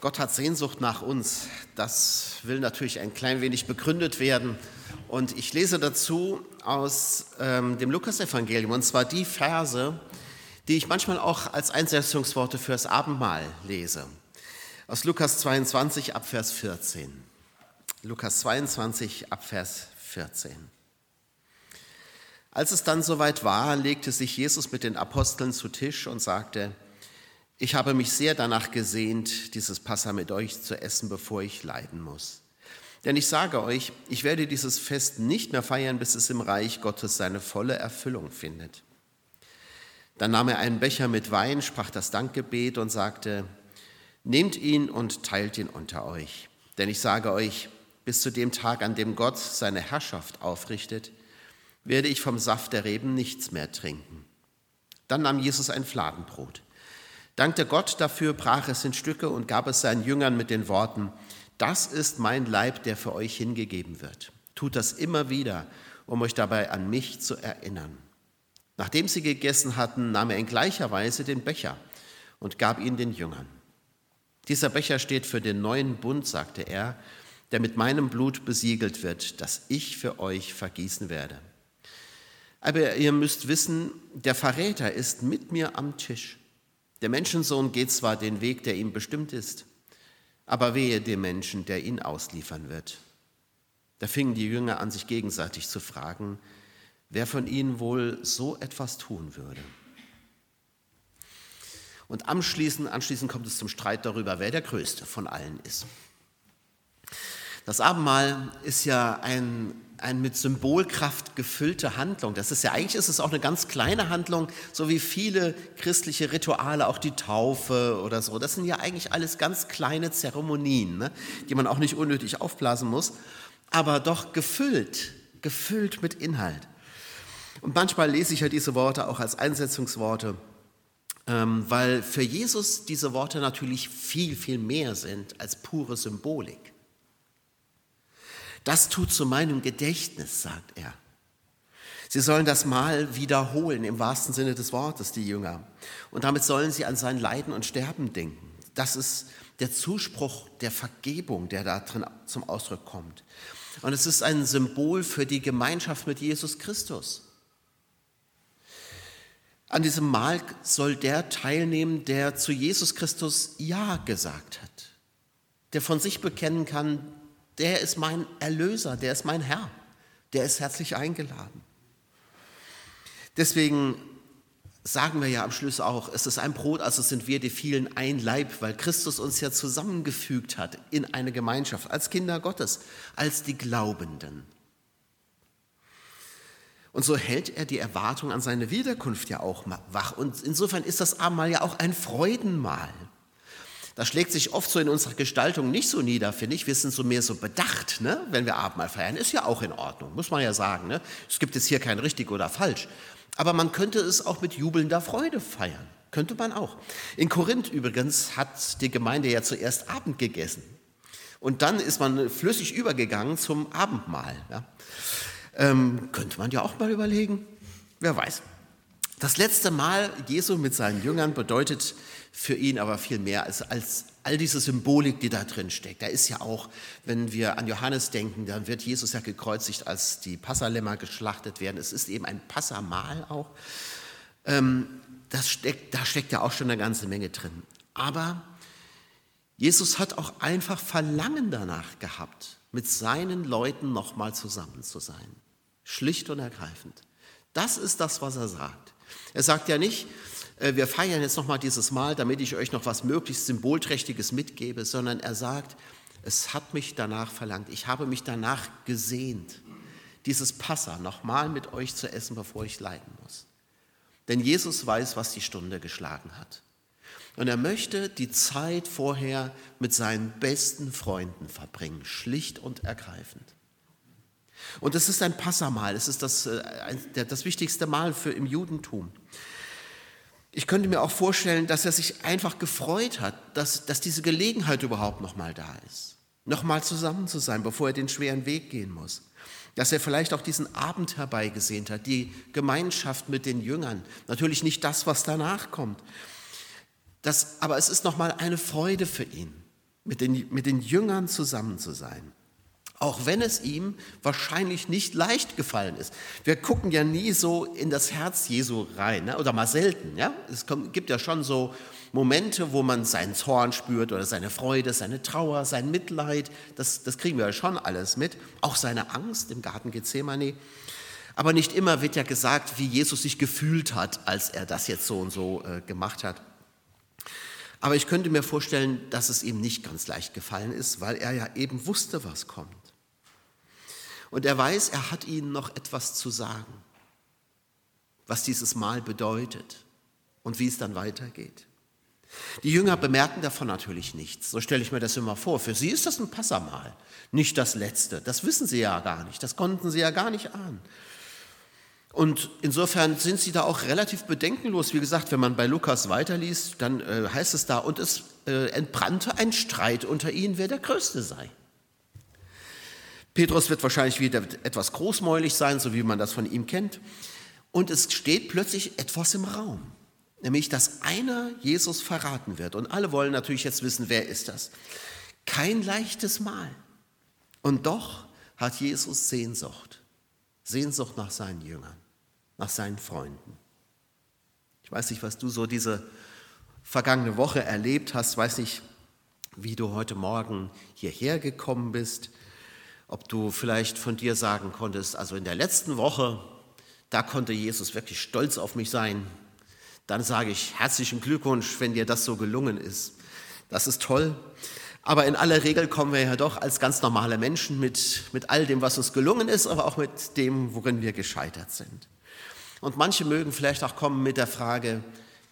Gott hat Sehnsucht nach uns. Das will natürlich ein klein wenig begründet werden. Und ich lese dazu aus ähm, dem Lukasevangelium, und zwar die Verse, die ich manchmal auch als Einsetzungsworte fürs Abendmahl lese. Aus Lukas 22 ab Vers 14. Lukas 22 ab Vers 14. Als es dann soweit war, legte sich Jesus mit den Aposteln zu Tisch und sagte, ich habe mich sehr danach gesehnt, dieses Passa mit euch zu essen, bevor ich leiden muss. Denn ich sage euch, ich werde dieses Fest nicht mehr feiern, bis es im Reich Gottes seine volle Erfüllung findet. Dann nahm er einen Becher mit Wein, sprach das Dankgebet und sagte, nehmt ihn und teilt ihn unter euch. Denn ich sage euch, bis zu dem Tag, an dem Gott seine Herrschaft aufrichtet, werde ich vom Saft der Reben nichts mehr trinken. Dann nahm Jesus ein Fladenbrot dankte Gott dafür, brach es in Stücke und gab es seinen Jüngern mit den Worten, das ist mein Leib, der für euch hingegeben wird. Tut das immer wieder, um euch dabei an mich zu erinnern. Nachdem sie gegessen hatten, nahm er in gleicher Weise den Becher und gab ihn den Jüngern. Dieser Becher steht für den neuen Bund, sagte er, der mit meinem Blut besiegelt wird, das ich für euch vergießen werde. Aber ihr müsst wissen, der Verräter ist mit mir am Tisch. Der Menschensohn geht zwar den Weg, der ihm bestimmt ist, aber wehe dem Menschen, der ihn ausliefern wird. Da fingen die Jünger an, sich gegenseitig zu fragen, wer von ihnen wohl so etwas tun würde. Und anschließend, anschließend kommt es zum Streit darüber, wer der Größte von allen ist. Das Abendmahl ist ja ein eine mit Symbolkraft gefüllte Handlung. Das ist ja eigentlich ist es auch eine ganz kleine Handlung, so wie viele christliche Rituale, auch die Taufe oder so. Das sind ja eigentlich alles ganz kleine Zeremonien, ne, die man auch nicht unnötig aufblasen muss, aber doch gefüllt, gefüllt mit Inhalt. Und manchmal lese ich ja diese Worte auch als Einsetzungsworte, ähm, weil für Jesus diese Worte natürlich viel, viel mehr sind als pure Symbolik. Das tut zu meinem Gedächtnis, sagt er. Sie sollen das Mal wiederholen, im wahrsten Sinne des Wortes, die Jünger. Und damit sollen sie an sein Leiden und Sterben denken. Das ist der Zuspruch der Vergebung, der da drin zum Ausdruck kommt. Und es ist ein Symbol für die Gemeinschaft mit Jesus Christus. An diesem Mahl soll der teilnehmen, der zu Jesus Christus Ja gesagt hat, der von sich bekennen kann, der ist mein Erlöser, der ist mein Herr, der ist herzlich eingeladen. Deswegen sagen wir ja am Schluss auch, es ist ein Brot, also sind wir die vielen ein Leib, weil Christus uns ja zusammengefügt hat in eine Gemeinschaft, als Kinder Gottes, als die Glaubenden. Und so hält er die Erwartung an seine Wiederkunft ja auch wach. Und insofern ist das Abendmahl ja auch ein Freudenmahl. Das schlägt sich oft so in unserer Gestaltung nicht so nieder, finde ich. Wir sind so mehr so bedacht, ne? wenn wir Abendmahl feiern. Ist ja auch in Ordnung, muss man ja sagen. Ne? Es gibt jetzt hier kein richtig oder falsch. Aber man könnte es auch mit jubelnder Freude feiern. Könnte man auch. In Korinth übrigens hat die Gemeinde ja zuerst Abend gegessen. Und dann ist man flüssig übergegangen zum Abendmahl. Ja? Ähm, könnte man ja auch mal überlegen. Wer weiß. Das letzte Mal Jesu mit seinen Jüngern bedeutet für ihn aber viel mehr als, als all diese Symbolik, die da drin steckt. Da ist ja auch, wenn wir an Johannes denken, dann wird Jesus ja gekreuzigt, als die Passalämmer geschlachtet werden. Es ist eben ein Passamahl auch. Ähm, das steckt, da steckt ja auch schon eine ganze Menge drin. Aber Jesus hat auch einfach Verlangen danach gehabt, mit seinen Leuten nochmal zusammen zu sein. Schlicht und ergreifend. Das ist das, was er sagt. Er sagt ja nicht, äh, wir feiern jetzt nochmal dieses Mal, damit ich euch noch was möglichst Symbolträchtiges mitgebe, sondern er sagt, es hat mich danach verlangt, ich habe mich danach gesehnt, dieses Passa nochmal mit euch zu essen, bevor ich leiden muss. Denn Jesus weiß, was die Stunde geschlagen hat. Und er möchte die Zeit vorher mit seinen besten Freunden verbringen, schlicht und ergreifend. Und es ist ein Passamal, es ist das, äh, das wichtigste Mal für im Judentum. Ich könnte mir auch vorstellen, dass er sich einfach gefreut hat, dass, dass diese Gelegenheit überhaupt nochmal da ist. Nochmal zusammen zu sein, bevor er den schweren Weg gehen muss. Dass er vielleicht auch diesen Abend herbeigesehnt hat, die Gemeinschaft mit den Jüngern. Natürlich nicht das, was danach kommt. Das, aber es ist nochmal eine Freude für ihn. mit den, mit den Jüngern zusammen zu sein. Auch wenn es ihm wahrscheinlich nicht leicht gefallen ist. Wir gucken ja nie so in das Herz Jesu rein, ne? oder mal selten. Ja? Es gibt ja schon so Momente, wo man seinen Zorn spürt oder seine Freude, seine Trauer, sein Mitleid. Das, das kriegen wir ja schon alles mit. Auch seine Angst im Garten Gethsemane. Aber nicht immer wird ja gesagt, wie Jesus sich gefühlt hat, als er das jetzt so und so äh, gemacht hat. Aber ich könnte mir vorstellen, dass es ihm nicht ganz leicht gefallen ist, weil er ja eben wusste, was kommt. Und er weiß, er hat ihnen noch etwas zu sagen, was dieses Mal bedeutet und wie es dann weitergeht. Die Jünger bemerken davon natürlich nichts. So stelle ich mir das immer vor. Für sie ist das ein Passamal, nicht das letzte. Das wissen sie ja gar nicht. Das konnten sie ja gar nicht ahnen. Und insofern sind sie da auch relativ bedenkenlos. Wie gesagt, wenn man bei Lukas weiterliest, dann äh, heißt es da, und es äh, entbrannte ein Streit unter ihnen, wer der Größte sei. Petrus wird wahrscheinlich wieder etwas großmäulig sein, so wie man das von ihm kennt. Und es steht plötzlich etwas im Raum, nämlich dass einer Jesus verraten wird. Und alle wollen natürlich jetzt wissen, wer ist das? Kein leichtes Mal. Und doch hat Jesus Sehnsucht. Sehnsucht nach seinen Jüngern, nach seinen Freunden. Ich weiß nicht, was du so diese vergangene Woche erlebt hast, weiß nicht, wie du heute Morgen hierher gekommen bist ob du vielleicht von dir sagen konntest, also in der letzten Woche, da konnte Jesus wirklich stolz auf mich sein. Dann sage ich herzlichen Glückwunsch, wenn dir das so gelungen ist. Das ist toll. Aber in aller Regel kommen wir ja doch als ganz normale Menschen mit, mit all dem, was uns gelungen ist, aber auch mit dem, worin wir gescheitert sind. Und manche mögen vielleicht auch kommen mit der Frage,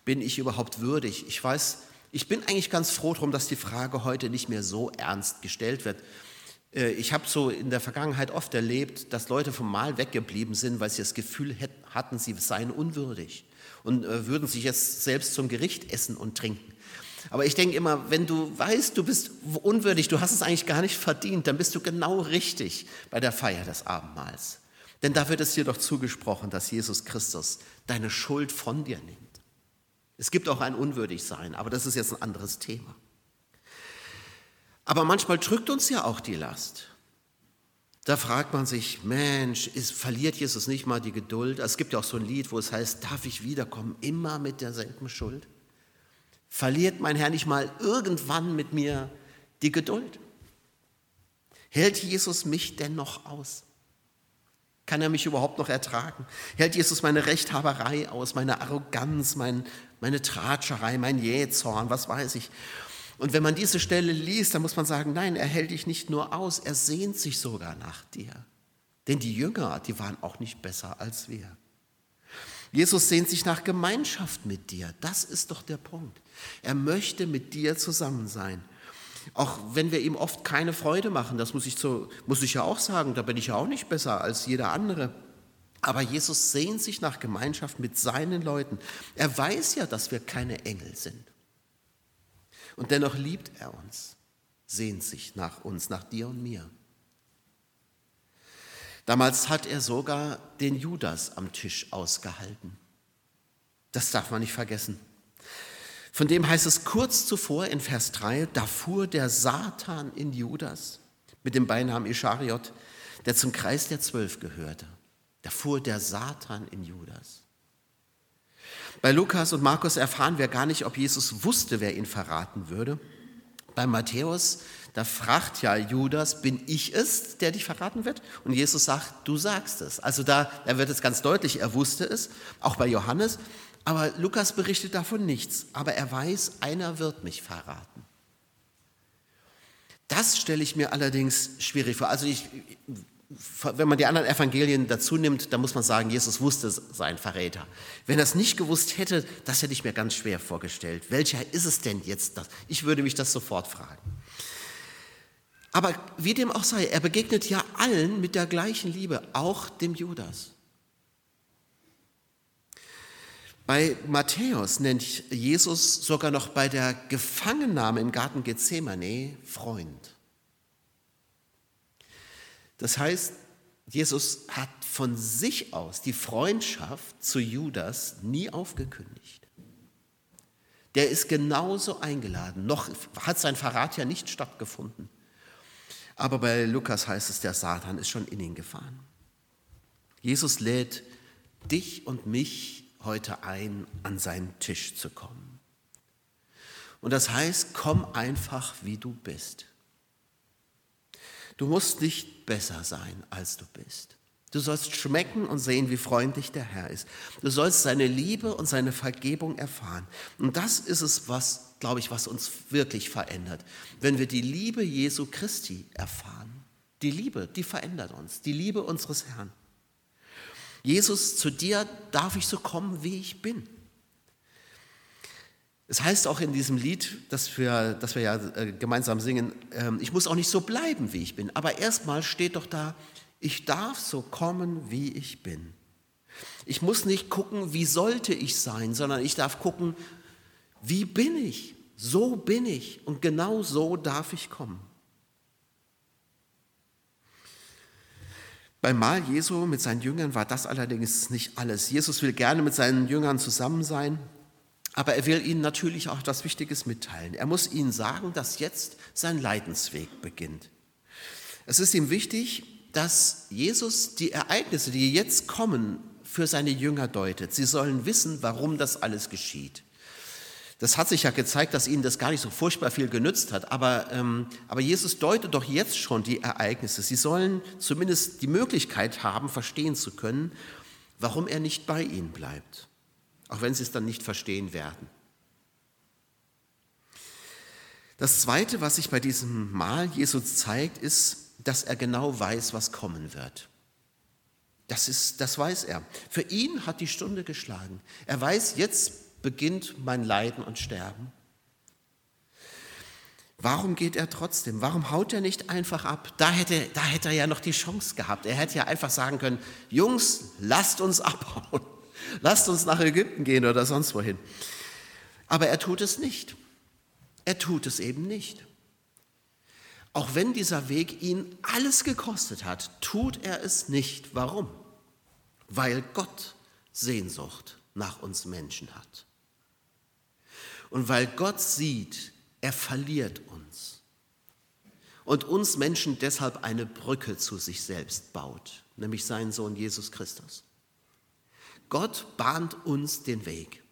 bin ich überhaupt würdig? Ich weiß, ich bin eigentlich ganz froh darum, dass die Frage heute nicht mehr so ernst gestellt wird, ich habe so in der Vergangenheit oft erlebt, dass Leute vom Mahl weggeblieben sind, weil sie das Gefühl hatten, sie seien unwürdig und äh, würden sich jetzt selbst zum Gericht essen und trinken. Aber ich denke immer, wenn du weißt, du bist unwürdig, du hast es eigentlich gar nicht verdient, dann bist du genau richtig bei der Feier des Abendmahls. Denn da wird es dir doch zugesprochen, dass Jesus Christus deine Schuld von dir nimmt. Es gibt auch ein Unwürdigsein, aber das ist jetzt ein anderes Thema. Aber manchmal drückt uns ja auch die Last. Da fragt man sich, Mensch, ist, verliert Jesus nicht mal die Geduld? Es gibt ja auch so ein Lied, wo es heißt, darf ich wiederkommen, immer mit derselben Schuld? Verliert mein Herr nicht mal irgendwann mit mir die Geduld? Hält Jesus mich denn noch aus? Kann er mich überhaupt noch ertragen? Hält Jesus meine Rechthaberei aus, meine Arroganz, mein, meine Tratscherei, mein Jähzorn, was weiß ich? Und wenn man diese Stelle liest, dann muss man sagen, nein, er hält dich nicht nur aus, er sehnt sich sogar nach dir. Denn die Jünger, die waren auch nicht besser als wir. Jesus sehnt sich nach Gemeinschaft mit dir. Das ist doch der Punkt. Er möchte mit dir zusammen sein. Auch wenn wir ihm oft keine Freude machen, das muss ich, so, muss ich ja auch sagen, da bin ich ja auch nicht besser als jeder andere. Aber Jesus sehnt sich nach Gemeinschaft mit seinen Leuten. Er weiß ja, dass wir keine Engel sind. Und dennoch liebt er uns, sehnt sich nach uns, nach dir und mir. Damals hat er sogar den Judas am Tisch ausgehalten. Das darf man nicht vergessen. Von dem heißt es kurz zuvor in Vers 3, da fuhr der Satan in Judas mit dem Beinamen Ischariot, der zum Kreis der Zwölf gehörte. Da fuhr der Satan in Judas. Bei Lukas und Markus erfahren wir gar nicht, ob Jesus wusste, wer ihn verraten würde. Bei Matthäus, da fragt ja Judas, bin ich es, der dich verraten wird? Und Jesus sagt, du sagst es. Also da, da wird es ganz deutlich, er wusste es, auch bei Johannes. Aber Lukas berichtet davon nichts. Aber er weiß, einer wird mich verraten. Das stelle ich mir allerdings schwierig vor. Also ich, wenn man die anderen Evangelien dazu nimmt, dann muss man sagen, Jesus wusste sein Verräter. Wenn er es nicht gewusst hätte, das hätte ich mir ganz schwer vorgestellt. Welcher ist es denn jetzt? Ich würde mich das sofort fragen. Aber wie dem auch sei, er begegnet ja allen mit der gleichen Liebe, auch dem Judas. Bei Matthäus nennt Jesus sogar noch bei der Gefangennahme im Garten Gethsemane Freund. Das heißt, Jesus hat von sich aus die Freundschaft zu Judas nie aufgekündigt. der ist genauso eingeladen. Noch hat sein Verrat ja nicht stattgefunden. Aber bei Lukas heißt es, der Satan ist schon in ihn gefahren. Jesus lädt dich und mich heute ein, an seinen Tisch zu kommen. Und das heißt, komm einfach, wie du bist. Du musst nicht besser sein, als du bist. Du sollst schmecken und sehen, wie freundlich der Herr ist. Du sollst seine Liebe und seine Vergebung erfahren. Und das ist es, was, glaube ich, was uns wirklich verändert. Wenn wir die Liebe Jesu Christi erfahren. Die Liebe, die verändert uns. Die Liebe unseres Herrn. Jesus, zu dir darf ich so kommen, wie ich bin. Es heißt auch in diesem Lied, das wir, das wir ja äh, gemeinsam singen, ähm, ich muss auch nicht so bleiben, wie ich bin. Aber erstmal steht doch da, ich darf so kommen, wie ich bin. Ich muss nicht gucken, wie sollte ich sein, sondern ich darf gucken, wie bin ich? So bin ich und genau so darf ich kommen. Beim Mahl Jesu mit seinen Jüngern war das allerdings nicht alles. Jesus will gerne mit seinen Jüngern zusammen sein, aber er will ihnen natürlich auch etwas Wichtiges mitteilen. Er muss ihnen sagen, dass jetzt sein Leidensweg beginnt. Es ist ihm wichtig, dass Jesus die Ereignisse, die jetzt kommen, für seine Jünger deutet. Sie sollen wissen, warum das alles geschieht. Das hat sich ja gezeigt, dass ihnen das gar nicht so furchtbar viel genützt hat. Aber, ähm, aber Jesus deutet doch jetzt schon die Ereignisse. Sie sollen zumindest die Möglichkeit haben, verstehen zu können, warum er nicht bei ihnen bleibt auch wenn sie es dann nicht verstehen werden. Das Zweite, was sich bei diesem Mahl Jesus zeigt, ist, dass er genau weiß, was kommen wird. Das, ist, das weiß er. Für ihn hat die Stunde geschlagen. Er weiß, jetzt beginnt mein Leiden und Sterben. Warum geht er trotzdem? Warum haut er nicht einfach ab? Da hätte, da hätte er ja noch die Chance gehabt. Er hätte ja einfach sagen können, Jungs, lasst uns abhauen. Lasst uns nach Ägypten gehen oder sonst wohin. Aber er tut es nicht. Er tut es eben nicht. Auch wenn dieser Weg ihn alles gekostet hat, tut er es nicht. Warum? Weil Gott Sehnsucht nach uns Menschen hat. Und weil Gott sieht, er verliert uns. Und uns Menschen deshalb eine Brücke zu sich selbst baut, nämlich seinen Sohn Jesus Christus. Gott bahnt uns den Weg.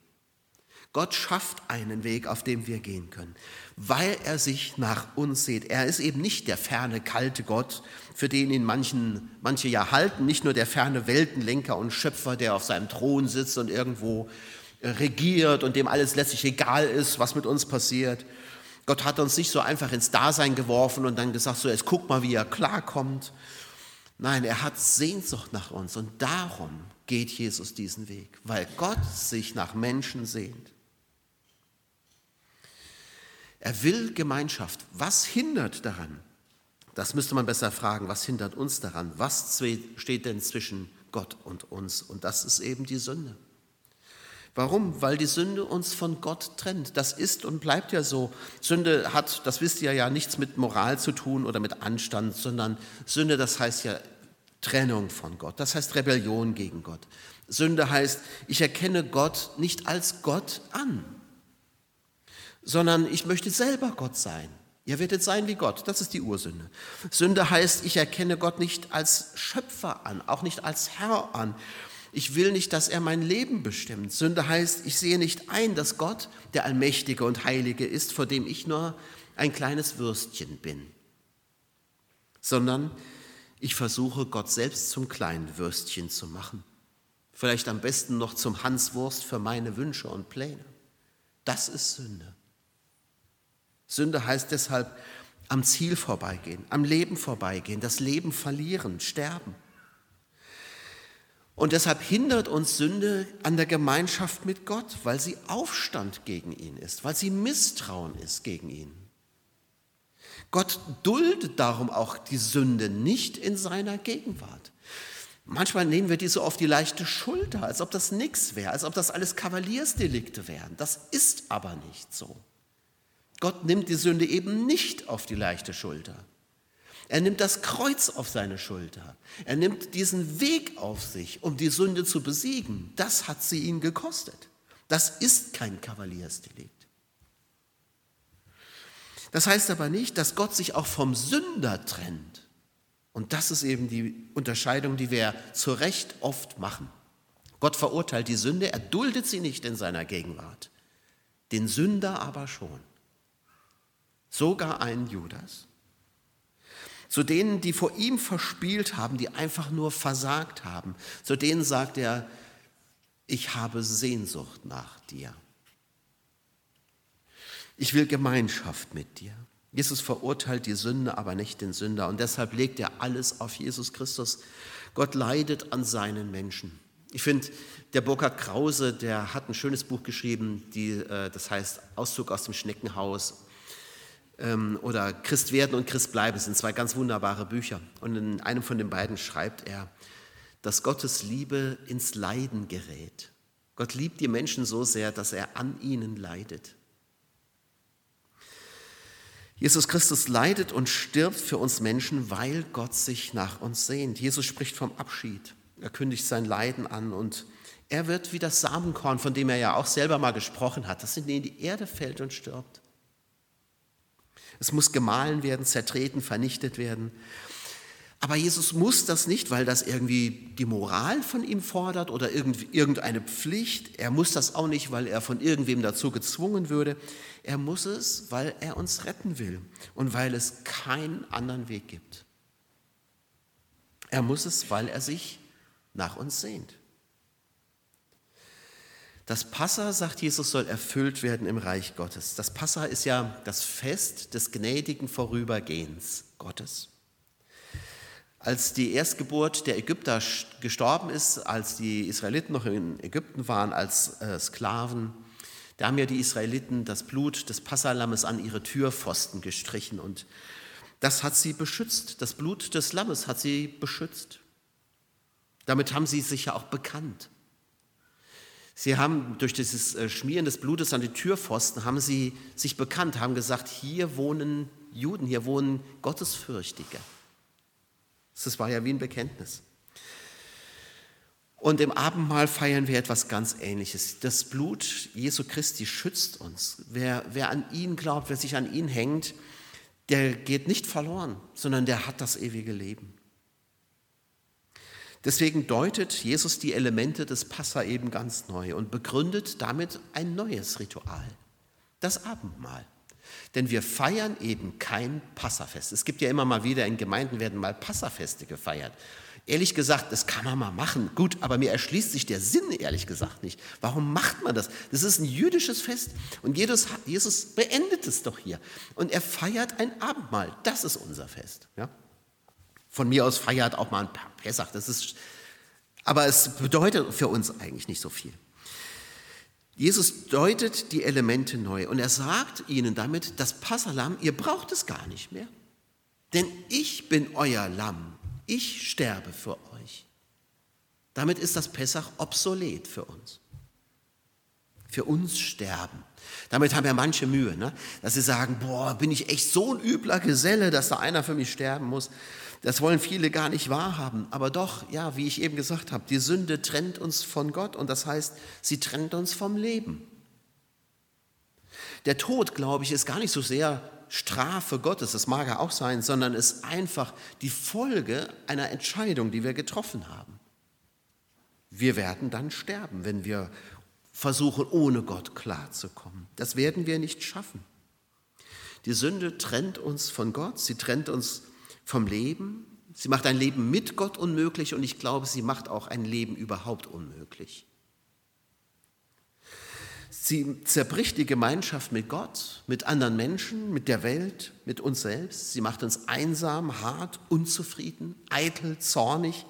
Gott schafft einen Weg, auf dem wir gehen können, weil er sich nach uns sieht. Er ist eben nicht der ferne, kalte Gott, für den ihn manchen, manche ja halten, nicht nur der ferne Weltenlenker und Schöpfer, der auf seinem Thron sitzt und irgendwo äh, regiert und dem alles letztlich egal ist, was mit uns passiert. Gott hat uns nicht so einfach ins Dasein geworfen und dann gesagt, so jetzt guck mal, wie er klarkommt. Nein, er hat Sehnsucht nach uns und darum geht Jesus diesen Weg, weil Gott sich nach Menschen sehnt. Er will Gemeinschaft. Was hindert daran? Das müsste man besser fragen. Was hindert uns daran? Was steht denn zwischen Gott und uns? Und das ist eben die Sünde. Warum? Weil die Sünde uns von Gott trennt. Das ist und bleibt ja so. Sünde hat, das wisst ihr ja, nichts mit Moral zu tun oder mit Anstand, sondern Sünde, das heißt ja Trennung von Gott. Das heißt Rebellion gegen Gott. Sünde heißt, ich erkenne Gott nicht als Gott an, sondern ich möchte selber Gott sein. Ihr werdet sein wie Gott. Das ist die Ursünde. Sünde heißt, ich erkenne Gott nicht als Schöpfer an, auch nicht als Herr an. Ich will nicht, dass er mein Leben bestimmt. Sünde heißt, ich sehe nicht ein, dass Gott der Allmächtige und Heilige ist, vor dem ich nur ein kleines Würstchen bin, sondern ich versuche Gott selbst zum kleinen Würstchen zu machen. Vielleicht am besten noch zum Hanswurst für meine Wünsche und Pläne. Das ist Sünde. Sünde heißt deshalb am Ziel vorbeigehen, am Leben vorbeigehen, das Leben verlieren, sterben. Und deshalb hindert uns Sünde an der Gemeinschaft mit Gott, weil sie Aufstand gegen ihn ist, weil sie Misstrauen ist gegen ihn. Gott duldet darum auch die Sünde nicht in seiner Gegenwart. Manchmal nehmen wir die so auf die leichte Schulter, als ob das nichts wäre, als ob das alles Kavaliersdelikte wären. Das ist aber nicht so. Gott nimmt die Sünde eben nicht auf die leichte Schulter. Er nimmt das Kreuz auf seine Schulter. Er nimmt diesen Weg auf sich, um die Sünde zu besiegen. Das hat sie ihn gekostet. Das ist kein Kavaliersdelikt. Das heißt aber nicht, dass Gott sich auch vom Sünder trennt. Und das ist eben die Unterscheidung, die wir zu Recht oft machen. Gott verurteilt die Sünde, er duldet sie nicht in seiner Gegenwart. Den Sünder aber schon. Sogar einen Judas. Zu denen, die vor ihm verspielt haben, die einfach nur versagt haben, zu denen sagt er, ich habe Sehnsucht nach dir. Ich will Gemeinschaft mit dir. Jesus verurteilt die Sünde, aber nicht den Sünder. Und deshalb legt er alles auf Jesus Christus. Gott leidet an seinen Menschen. Ich finde, der Burkhard Krause, der hat ein schönes Buch geschrieben, die, äh, das heißt Auszug aus dem Schneckenhaus ähm, oder Christ werden und Christ bleiben. Das sind zwei ganz wunderbare Bücher. Und in einem von den beiden schreibt er, dass Gottes Liebe ins Leiden gerät. Gott liebt die Menschen so sehr, dass er an ihnen leidet. Jesus Christus leidet und stirbt für uns Menschen, weil Gott sich nach uns sehnt. Jesus spricht vom Abschied. Er kündigt sein Leiden an und er wird wie das Samenkorn, von dem er ja auch selber mal gesprochen hat, das in die Erde fällt und stirbt. Es muss gemahlen werden, zertreten, vernichtet werden. Aber Jesus muss das nicht, weil das irgendwie die Moral von ihm fordert oder irgendeine Pflicht. Er muss das auch nicht, weil er von irgendwem dazu gezwungen würde. Er muss es, weil er uns retten will und weil es keinen anderen Weg gibt. Er muss es, weil er sich nach uns sehnt. Das Passa, sagt Jesus, soll erfüllt werden im Reich Gottes. Das Passa ist ja das Fest des gnädigen Vorübergehens Gottes. Als die Erstgeburt der Ägypter gestorben ist, als die Israeliten noch in Ägypten waren als äh, Sklaven, da haben ja die Israeliten das Blut des Passalammes an ihre Türpfosten gestrichen und das hat sie beschützt. Das Blut des Lammes hat sie beschützt. Damit haben sie sich ja auch bekannt. Sie haben durch dieses äh, Schmieren des Blutes an die Türpfosten, haben sie sich bekannt, haben gesagt, hier wohnen Juden, hier wohnen Gottesfürchtige. Das war ja wie ein Bekenntnis. Und im Abendmahl feiern wir etwas ganz Ähnliches. Das Blut Jesu Christi schützt uns. Wer, wer an ihn glaubt, wer sich an ihn hängt, der geht nicht verloren, sondern der hat das ewige Leben. Deswegen deutet Jesus die Elemente des Passa eben ganz neu und begründet damit ein neues Ritual, das Abendmahl. Denn wir feiern eben kein Passafest. Es gibt ja immer mal wieder in Gemeinden werden mal Passafeste gefeiert. Ehrlich gesagt, das kann man mal machen. Gut, aber mir erschließt sich der Sinn, ehrlich gesagt, nicht. Warum macht man das? Das ist ein jüdisches Fest. Und Jesus, Jesus beendet es doch hier. Und er feiert ein Abendmahl. Das ist unser Fest. Ja? Von mir aus feiert auch mal ein Pessach. Das ist, aber es bedeutet für uns eigentlich nicht so viel. Jesus deutet die Elemente neu und er sagt ihnen damit, das Passalam, ihr braucht es gar nicht mehr. Denn ich bin euer Lamm. Ich sterbe für euch. Damit ist das Pessach obsolet für uns. Für uns sterben. Damit haben ja manche Mühe, ne? dass sie sagen, boah, bin ich echt so ein übler Geselle, dass da einer für mich sterben muss. Das wollen viele gar nicht wahrhaben. Aber doch, ja, wie ich eben gesagt habe, die Sünde trennt uns von Gott und das heißt, sie trennt uns vom Leben. Der Tod, glaube ich, ist gar nicht so sehr Strafe Gottes, das mag er auch sein, sondern ist einfach die Folge einer Entscheidung, die wir getroffen haben. Wir werden dann sterben, wenn wir versuchen, ohne Gott klarzukommen. Das werden wir nicht schaffen. Die Sünde trennt uns von Gott, sie trennt uns vom Leben. Sie macht ein Leben mit Gott unmöglich und ich glaube, sie macht auch ein Leben überhaupt unmöglich. Sie zerbricht die Gemeinschaft mit Gott, mit anderen Menschen, mit der Welt, mit uns selbst. Sie macht uns einsam, hart, unzufrieden, eitel, zornig,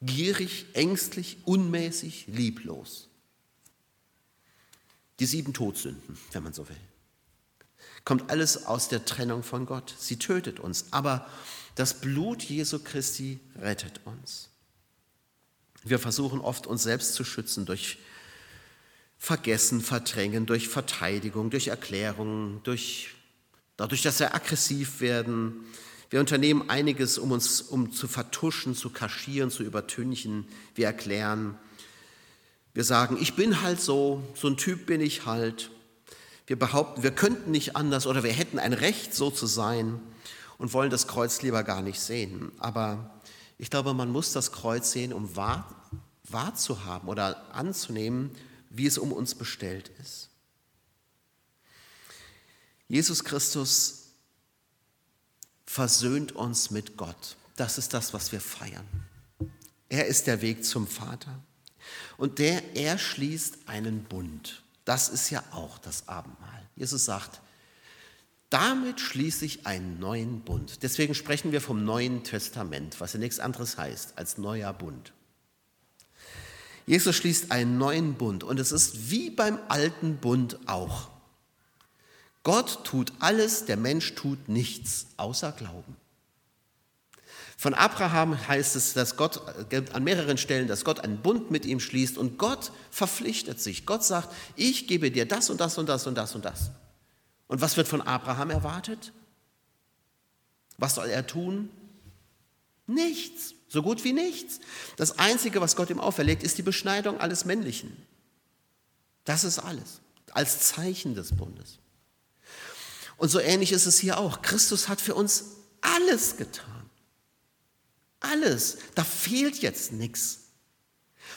gierig, ängstlich, unmäßig, lieblos. Die sieben Todsünden, wenn man so will. Kommt alles aus der Trennung von Gott. Sie tötet uns. Aber das Blut Jesu Christi rettet uns. Wir versuchen oft, uns selbst zu schützen durch Vergessen, Verdrängen, durch Verteidigung, durch Erklärungen, durch, dadurch, dass wir aggressiv werden. Wir unternehmen einiges, um uns um zu vertuschen, zu kaschieren, zu übertünchen. Wir erklären. Wir sagen, ich bin halt so, so ein Typ bin ich halt. Wir behaupten, wir könnten nicht anders oder wir hätten ein Recht, so zu sein und wollen das Kreuz lieber gar nicht sehen. Aber ich glaube, man muss das Kreuz sehen, um wahr, wahrzuhaben oder anzunehmen, wie es um uns bestellt ist. Jesus Christus versöhnt uns mit Gott. Das ist das, was wir feiern. Er ist der Weg zum Vater. Und der, er schließt einen Bund. Das ist ja auch das Abendmahl. Jesus sagt, damit schließe ich einen neuen Bund. Deswegen sprechen wir vom Neuen Testament, was ja nichts anderes heißt als neuer Bund. Jesus schließt einen neuen Bund und es ist wie beim alten Bund auch. Gott tut alles, der Mensch tut nichts, außer Glauben. Von Abraham heißt es, dass Gott an mehreren Stellen, dass Gott einen Bund mit ihm schließt und Gott verpflichtet sich. Gott sagt, ich gebe dir das und das und das und das und das. Und was wird von Abraham erwartet? Was soll er tun? Nichts, so gut wie nichts. Das Einzige, was Gott ihm auferlegt, ist die Beschneidung alles Männlichen. Das ist alles, als Zeichen des Bundes. Und so ähnlich ist es hier auch. Christus hat für uns alles getan. Alles. Da fehlt jetzt nichts.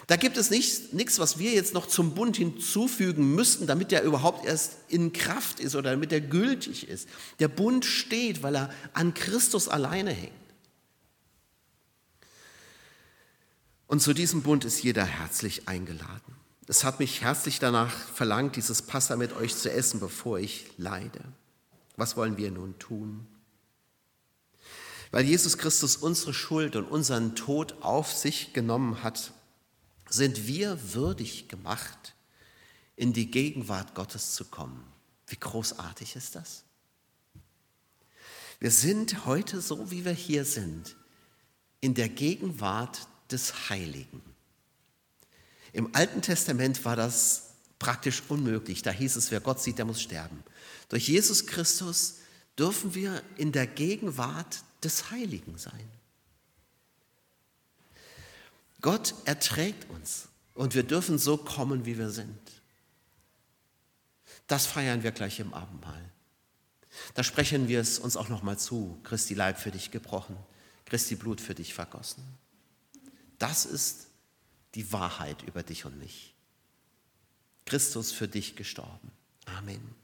Da gibt es nichts, was wir jetzt noch zum Bund hinzufügen müssten, damit der überhaupt erst in Kraft ist oder damit er gültig ist. Der Bund steht, weil er an Christus alleine hängt. Und zu diesem Bund ist jeder herzlich eingeladen. Es hat mich herzlich danach verlangt, dieses Pasta mit euch zu essen, bevor ich leide. Was wollen wir nun tun? Weil Jesus Christus unsere Schuld und unseren Tod auf sich genommen hat, sind wir würdig gemacht, in die Gegenwart Gottes zu kommen. Wie großartig ist das? Wir sind heute so, wie wir hier sind, in der Gegenwart des Heiligen. Im Alten Testament war das praktisch unmöglich. Da hieß es, wer Gott sieht, der muss sterben. Durch Jesus Christus dürfen wir in der Gegenwart des Heiligen sein. Gott erträgt uns und wir dürfen so kommen, wie wir sind. Das feiern wir gleich im Abendmahl. Da sprechen wir es uns auch nochmal zu. Christi Leib für dich gebrochen, Christi Blut für dich vergossen. Das ist die Wahrheit über dich und mich. Christus für dich gestorben. Amen.